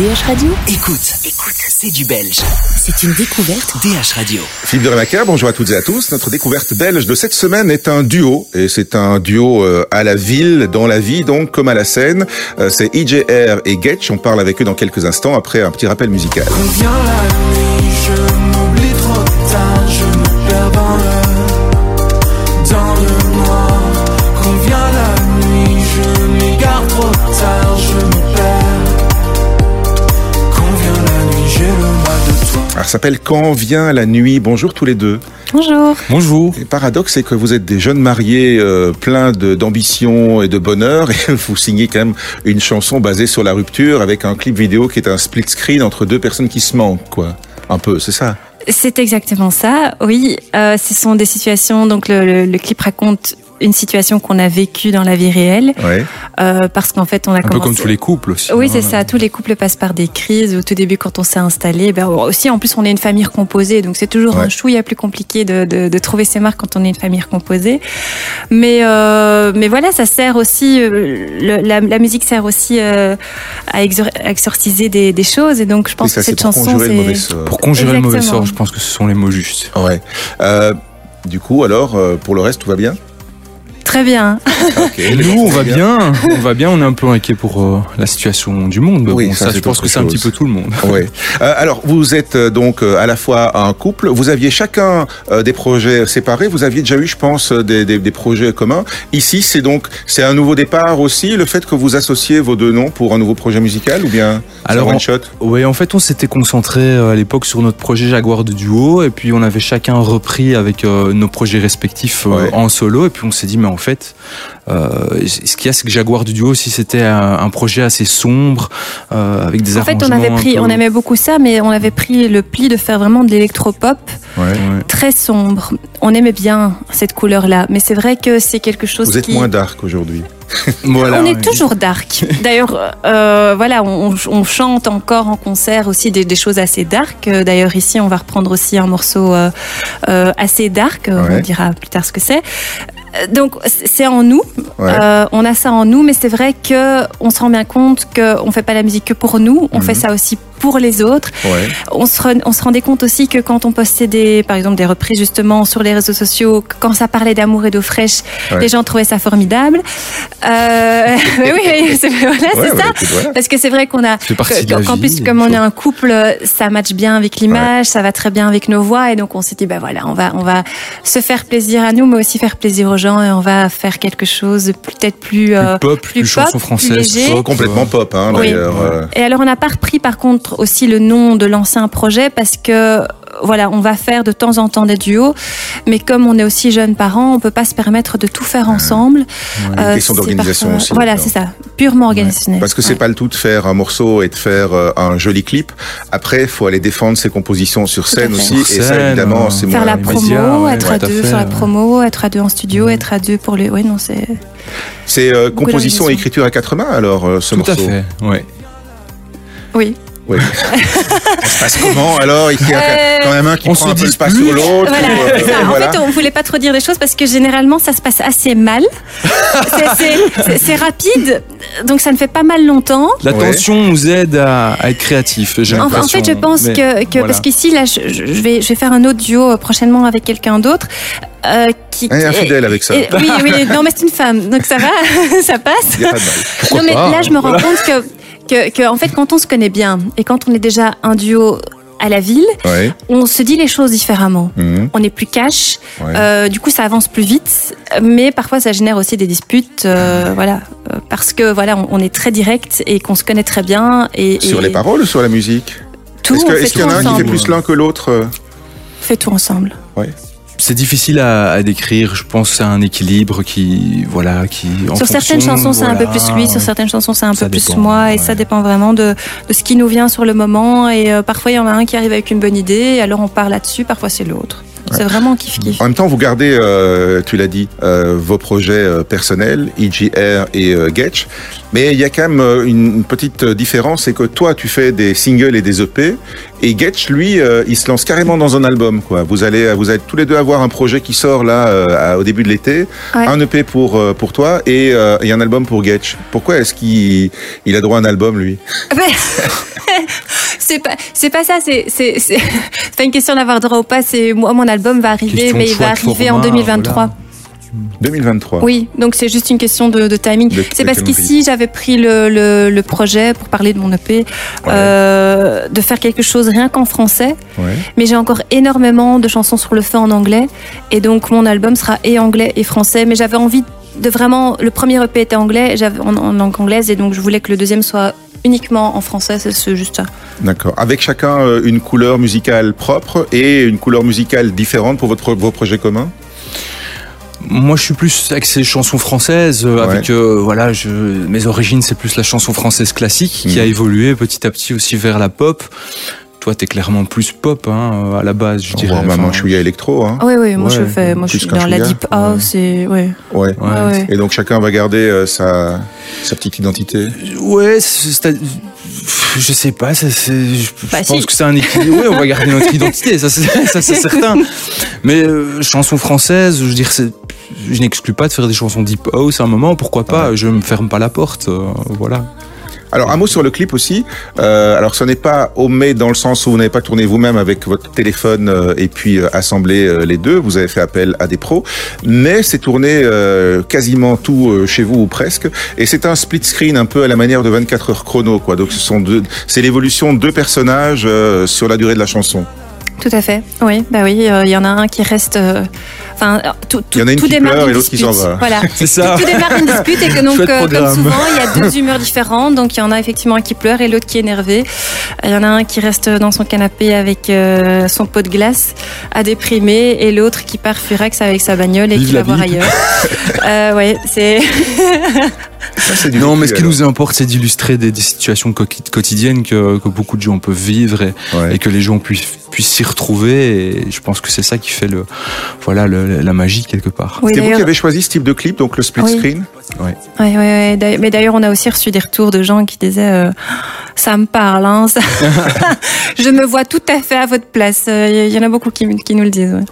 DH Radio Écoute, écoute, c'est du belge. C'est une découverte DH Radio. Philippe de Rémaker, bonjour à toutes et à tous. Notre découverte belge de cette semaine est un duo. Et c'est un duo euh, à la ville, dans la vie, donc, comme à la scène. Euh, c'est IJR et Getch. On parle avec eux dans quelques instants après un petit rappel musical. S'appelle Quand vient la nuit. Bonjour tous les deux. Bonjour. Bonjour. Le paradoxe, c'est que vous êtes des jeunes mariés euh, pleins d'ambition et de bonheur et vous signez quand même une chanson basée sur la rupture avec un clip vidéo qui est un split screen entre deux personnes qui se manquent, quoi. Un peu, c'est ça? C'est exactement ça. Oui, euh, ce sont des situations. Donc le, le- le clip raconte une situation qu'on a vécue dans la vie réelle, Ouais. euh, parce qu'en fait on a Un peu comme tous les couples aussi. Oui, hein. c'est ça. Tous les couples passent par des crises. Au tout début, quand on s'est installé, ben aussi en plus on est une famille recomposée, donc c'est toujours Ouais. un chouïa plus compliqué de, de, de trouver ses marques quand on est une famille recomposée. Mais euh, mais voilà, ça sert aussi. euh, le- la, la musique sert aussi euh, à exor- à exorciser des, des choses, et donc je pense ça, que cette pour chanson, conjurer le mauvais c'est sort. Pour conjurer le mauvais sort, je pense que ce sont les mots justes. Ouais. Euh, du coup, alors, euh, pour le reste, tout va bien? Très bien. Nous, on va bien, on va bien, on est un peu inquiet pour euh, la situation du monde. Oui, bon, ça, je pense que c'est un petit peu tout le monde. Ouais. Euh, alors, vous êtes euh, donc à la fois un couple. Vous aviez chacun euh, des projets séparés. Vous aviez déjà eu, je pense, des, des, des projets communs. Ici, c'est donc c'est un nouveau départ aussi. Le fait que vous associez vos deux noms pour un nouveau projet musical ou bien Alors, un one on- shot? Oui, en fait, on s'était concentré euh, à l'époque sur notre projet Jaguar de duo, et puis on avait chacun repris avec euh, nos projets respectifs euh, Ouais. en solo, et puis on s'est dit, mais en fait, euh, ce qu'il y a, c'est que Jaguar du duo aussi, c'était un, un projet assez sombre, euh, avec des En fait, on arrangements avait pris, peu- on aimait beaucoup ça, mais on avait pris le pli de faire vraiment de l'électropop Ouais. Ouais. très sombre. On aimait bien cette couleur-là, mais c'est vrai que c'est quelque chose Vous êtes qui. moins dark aujourd'hui. Voilà, on est ouais. toujours dark. D'ailleurs, euh, voilà, on, on chante encore en concert aussi des, des choses assez dark. D'ailleurs, ici, on va reprendre aussi un morceau euh, euh, assez dark. Ouais. On dira plus tard ce que c'est. Euh, Donc, c'est en nous. Ouais. Euh, on a ça en nous, mais c'est vrai que on se rend bien compte qu'on fait pas la musique que pour nous. On Mhm. fait ça aussi pour les autres. Ouais. On se, re- on se rendait compte aussi que quand on postait des, par exemple, des reprises justement sur les réseaux sociaux, quand ça parlait d'amour et d'eau fraîche, Ouais. les gens trouvaient ça formidable. Euh, mais oui, c'est voilà, Ouais, c'est ouais, ça. voilà. Parce que c'est vrai qu'on a, qu'en plus comme on est un couple, ça matche bien avec l'image, ça va très bien avec nos voix, et donc on s'est dit, bah voilà, on va, on va se faire plaisir à nous, mais aussi faire plaisir aux gens, et on va faire quelque chose peut-être plus, euh, Plus pop, plus, plus chanson pop, française. plus léger. Oh, complètement pop, hein, d'ailleurs. euh. Et alors, on n'a pas repris par contre aussi le nom de l'ancien projet parce que voilà, on va faire de temps en temps des duos, mais comme on est aussi jeunes parents, on peut pas se permettre de tout faire ensemble. Euh, question d'organisation parfois- aussi, Voilà, c'est ça, purement organisationnel. Parce que c'est Ouais. pas le tout de faire un morceau et de faire euh, un joli clip. Après, il faut aller défendre ses compositions sur scène aussi. Sur et ça, évidemment, euh, c'est Faire la promo, ouais, être ouais, à deux fait, sur la ouais. promo, être à deux en studio, être à deux pour le. Oui, non, c'est. C'est euh, composition et écriture à quatre mains, alors, euh, ce Tout à morceau. fait, ouais. Oui. Oui. Ça se passe comment alors Il y a Euh, quand même un qui on prend se un peu le pas sur l'autre. Voilà, euh. En voilà. fait, on voulait pas trop dire des choses parce que généralement, ça se passe assez mal. C'est- rapide, donc ça ne fait pas mal longtemps. La Ouais. tension nous aide à, à être créatifs. j'ai En, en fait, je pense Mais que, que voilà. parce qu'ici, là, je, je vais, je vais faire un autre duo euh, prochainement avec quelqu'un d'autre. Euh, qui, infidèle avec ça. et- oui, oui, non, mais c'est une femme, donc ça va, ça passe. Il y a pas de mal. non, mais pas, là, je me rends voilà. compte que, que, que, en fait, quand on se connaît bien et quand on est déjà un duo à la ville, Ouais. on se dit les choses différemment. Mhm. On est plus cash, Ouais. euh, du coup ça avance plus vite, mais parfois ça génère aussi des disputes, euh, voilà, euh, parce que voilà, on, on est très direct et qu'on se connaît très bien et, Sur et les paroles ou sur la musique? Tout, Est-ce qu'il y tout en a un qui fait plus l'un que l'autre On fait tout ensemble. C'est difficile à, à décrire. Je pense c'est un équilibre qui, voilà, qui. en sur certaines fonction, chansons c'est un peu plus lui, sur certaines chansons c'est un peu plus dépend, moi, et ça dépend vraiment de, de ce qui nous vient sur le moment. Et euh, parfois il y en a un qui arrive avec une bonne idée, et alors on part là-dessus, parfois c'est l'autre. C'est vraiment kiff-kiff. En même temps, vous gardez, euh, tu l'as dit, euh, vos projets euh, personnels, EGR et euh, Getch. Mais il y a quand même euh, une, petite différence, c'est que toi, tu fais des singles et des EP, et Getch, lui, euh, il se lance carrément dans un album. Quoi. Vous allez, vous allez tous les deux avoir un projet qui sort là euh, à- au début de l'été, Ouais. un EP pour euh, pour toi et, euh, et un album pour Getch. Pourquoi est-ce qu'il il a droit à un album, lui? Mais- c'est pas c'est pas ça c'est c'est c'est c'est pas une question d'avoir droit ou pas c'est moi mon album va arriver Question mais il va arriver en format, 2023 voilà. 2023. oui donc c'est juste une question de, de timing. C'est parce qu'ici j'avais pris le, le, le projet pour parler de mon EP euh, de faire quelque chose rien qu'en français. Ouais. mais j'ai encore énormément de chansons sur le feu en anglais. Et donc mon album sera et anglais et français. Mais j'avais envie de vraiment le premier EP était anglais j'avais en, en langue anglaise. Et donc je voulais que le deuxième soit uniquement en français. C'est c'est juste ça. D'accord. Avec chacun euh, une couleur musicale propre et une couleur musicale différente pour votre, vos projets communs? Moi, je suis plus axé chansons françaises. euh, Ouais. Avec euh, voilà, je, mes origines, c'est plus la chanson française classique qui Mhm. a évolué petit à petit aussi vers la pop. Toi, t'es clairement plus pop hein, euh, à la base, je dirais. voit maman Enfin, chouïa électro. Hein. Oui, oui, moi Ouais, je fais, moi je suis dans la deep house et ouais. Ouais. Ouais. Ouais, ouais. Et donc chacun va garder euh, sa, sa petite identité. Ouais, c'est- c'est- je sais pas, ça, je Bah, pense si. que c'est un équilibre. Oui, on va garder notre identité, ça c'est, ça, c'est certain. Mais euh, chansons françaises, je veux dire, c'est, je n'exclus pas de faire des chansons deep house à un moment, pourquoi pas, je me ferme pas la porte, euh, voilà. Alors un mot sur le clip aussi. Euh, alors ce n'est pas homemade dans le sens où vous n'avez pas tourné vous-même avec votre téléphone euh, et puis euh, assemblé euh, les deux. Vous avez fait appel à des pros, mais c'est tourné euh, quasiment tout euh, chez vous ou presque. Et c'est un split screen un peu à la manière de 24 heures chrono, quoi. Donc ce sont deux, c'est l'évolution de deux personnages euh, sur la durée de la chanson. Tout à fait. Oui, bah oui, euh, il y en a un qui reste. Enfin, euh, tout, tout, Il y en a une tout qui démarre pleure et l'autre qui dispute. s'en va. Voilà. C'est ça. Tout démarre d'une dispute et que donc, euh, comme souvent, il y a deux humeurs différentes. Donc, il y en a effectivement un qui pleure et l'autre qui est énervé. Il y en a un qui reste dans son canapé avec euh, son pot de glace à déprimer et l'autre qui part furax avec sa bagnole et Vive qui va voir ailleurs. euh, ouais, c'est. Ça, c'est du Non, mais ce qui alors. nous importe, c'est d'illustrer des, des situations co- quotidiennes que, que beaucoup de gens peuvent vivre et, Ouais. et que les gens puissent, puissent s'y retrouver. Et je pense que c'est ça qui fait le, voilà, le- la magie quelque part. Oui, C'est vous qui avez choisi ce type de clip, donc le split Oui. screen. Ouais, ouais. D'ailleurs- Mais d'ailleurs, on a aussi reçu des retours de gens qui disaient euh, ça me parle, hein, ça- je me vois tout à fait à votre place. Euh, Il y en a beaucoup qui, qui nous le disent. ouais.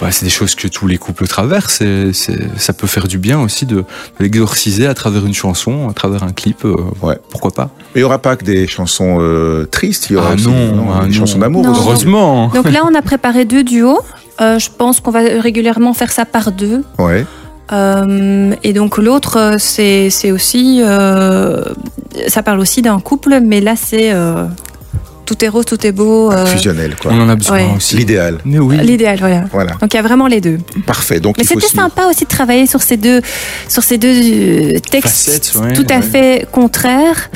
Bah, c'est des choses que tous les couples traversent. Et c'est, ça peut faire du bien aussi de, de l'exorciser à travers une chanson, à travers un clip. euh, Ouais. Pourquoi pas Mais il n'y aura pas que des chansons euh, tristes, il y aura Ah aussi non, ah des non. chansons d'amour. Heureusement. Donc là, on a préparé deux duos. Euh, je pense qu'on va régulièrement faire ça par deux. Ouais. Euh, et donc l'autre, euh, c'est c'est aussi, euh, ça parle aussi d'un couple, mais là c'est euh, tout est rose, tout est beau. euh, Fusionnel, quoi. On en a besoin Ouais. aussi. L'idéal. Mais oui. L'idéal, voilà. Voilà. Donc il y a vraiment les deux. Parfait. Donc Mais c'était suivre. sympa aussi de travailler sur ces deux, sur ces deux textes Facettes, ouais, tout à ouais. fait contraires.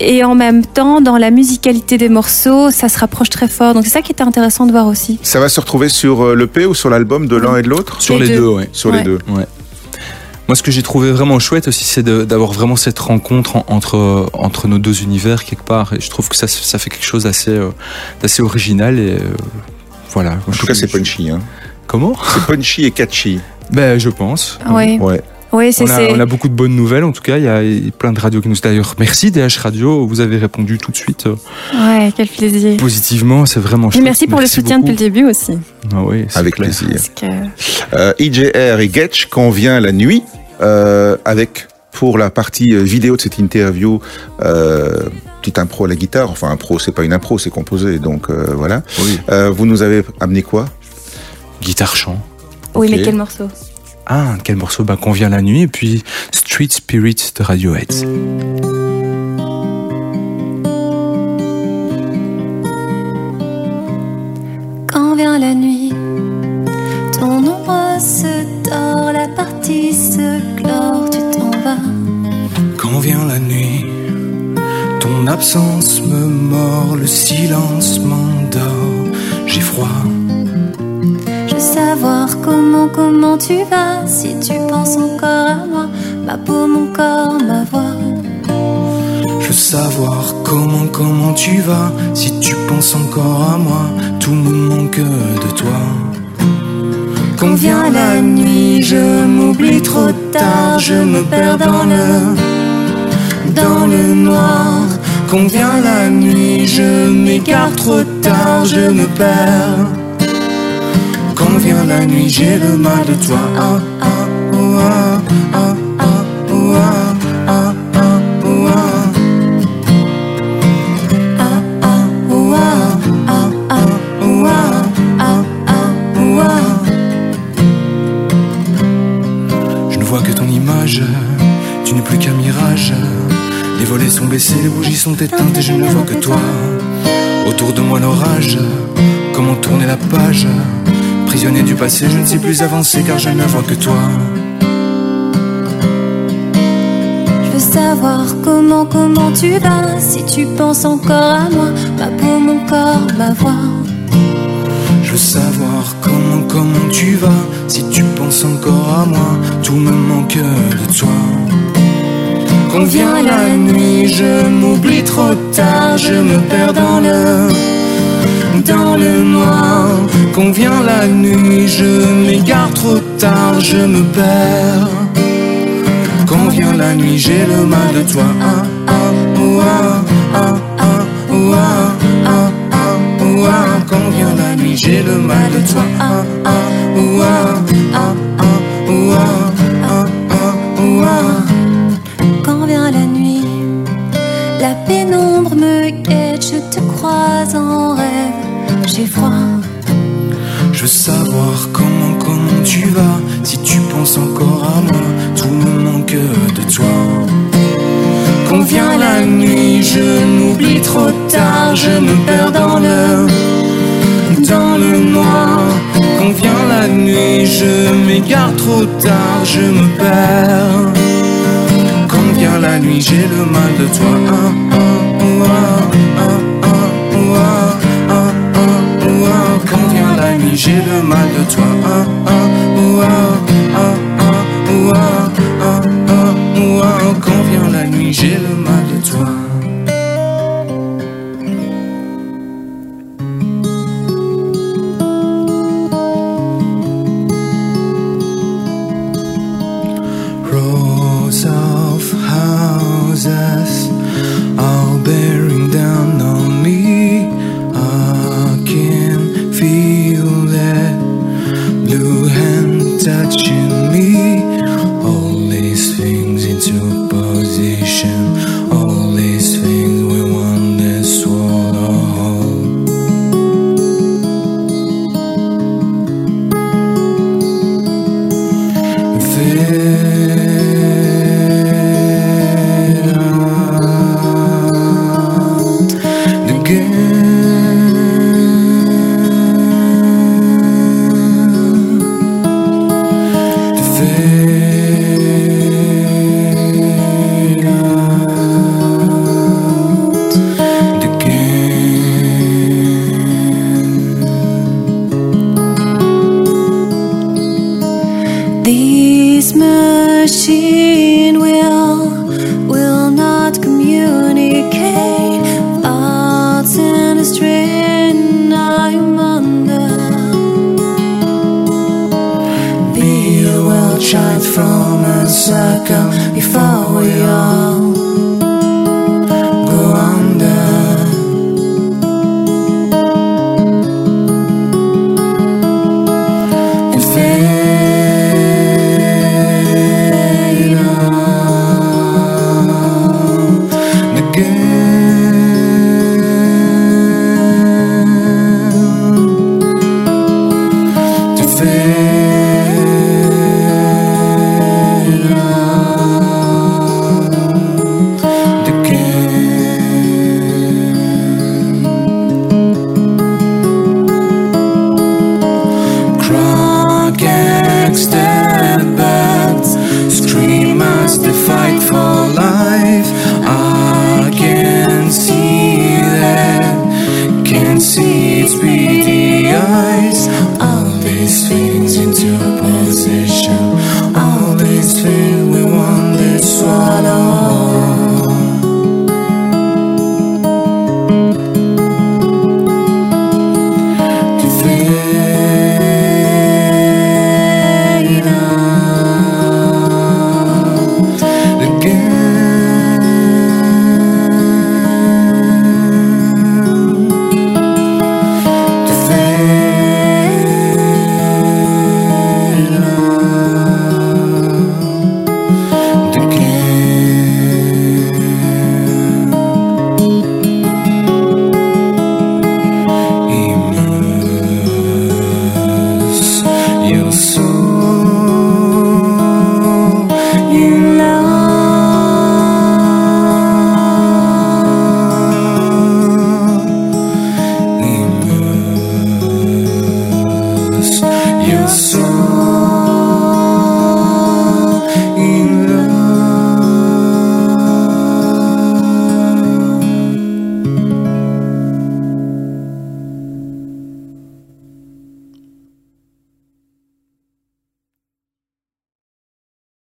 Et en même temps, dans la musicalité des morceaux, ça se rapproche très fort. Donc c'est ça qui était intéressant de voir aussi. Ça va se retrouver sur euh, l'EP ou sur l'album de l'un et de l'autre? Sur Les les, deux. deux, ouais. Sur les deux. Ouais. Moi, ce que j'ai trouvé vraiment chouette aussi, c'est d'avoir vraiment cette rencontre en- entre, entre nos deux univers quelque part. Et je trouve que ça, ça fait quelque chose d'assez euh, original. Et euh, voilà. En tout cas, c'est punchy. Hein. Comment? C'est punchy et catchy. Ben, je pense. Oui, Ouais. Oui, c'est On a, on a beaucoup de bonnes nouvelles, en tout cas. Il y a plein de radios qui nous. D'ailleurs, merci DH Radio. Vous avez répondu tout de suite euh, ouais, quel plaisir. positivement. C'est vraiment Et chouette. merci pour le soutien beaucoup. depuis le début aussi. Ah oui, c'est Avec clair. plaisir. Parce que Euh, IJR et Getch convient la nuit euh, avec pour la partie euh, vidéo de cette interview euh, petite impro à la guitare. Enfin, impro, c'est pas une impro, c'est composé. Donc euh, voilà. Oui. Euh, vous nous avez amené quoi? Guitare chant. oui, mais quel morceau? Ah, quel morceau bah, qu'on vient la nuit. Et puis Street Spirit de Radiohead. Quand vient la nuit, ton ombre se tord, la partie se clore, tu t'en vas. Quand vient la nuit, ton absence me mord, le silence m'endort, tu vas, si tu penses encore à moi, ma peau, mon corps, ma voix. Je veux savoir comment, comment tu vas, si tu penses encore à moi, tout me manque de toi. Quand vient la nuit, je m'oublie trop tard, je me perds dans le, dans le noir. Quand vient la nuit, je m'égare trop tard, je me perds. Quand vient la nuit, j'ai le mal de toi. Ah, ah, oh, ah, ah, ah, oh, ah, ah, ah, oh, ah. Ah ah oh ah ah ah oh ah ah ah oh ah Je ne vois que ton image, tu n'es plus qu'un mirage. Les volets sont baissés, les bougies sont éteintes et je ne vois que toi. Autour de moi l'orage, comment tourner la page Prisonnier du passé, je ne sais plus avancer car je ne vois que toi. Je veux savoir comment comment tu vas si tu penses encore à moi ma peau mon corps ma voix. Je veux savoir comment, comment tu vas Si tu penses encore à moi Tout me manque de toi. Quand vient la nuit Je m'oublie trop tard Je me perds dans le Dans le noir Quand vient la nuit Je m'égare trop tard Je me perds. Quand vient la nuit J'ai le mal de toi. Ah, ah, ah. Quand vient la nuit J'ai le mal de toi. Quand vient la nuit la pénombre me guette je te croise en rêve. J'ai froid Je veux savoir comment, comment tu vas Si tu penses encore à moi Tout me manque de toi. Quand vient la nuit Je m'oublie trop tard Je me perds dans le Dans le noir. Quand vient la nuit Je m'égare trop tard Je me perds. Quand vient la nuit J'ai le mal de toi Ah, ah,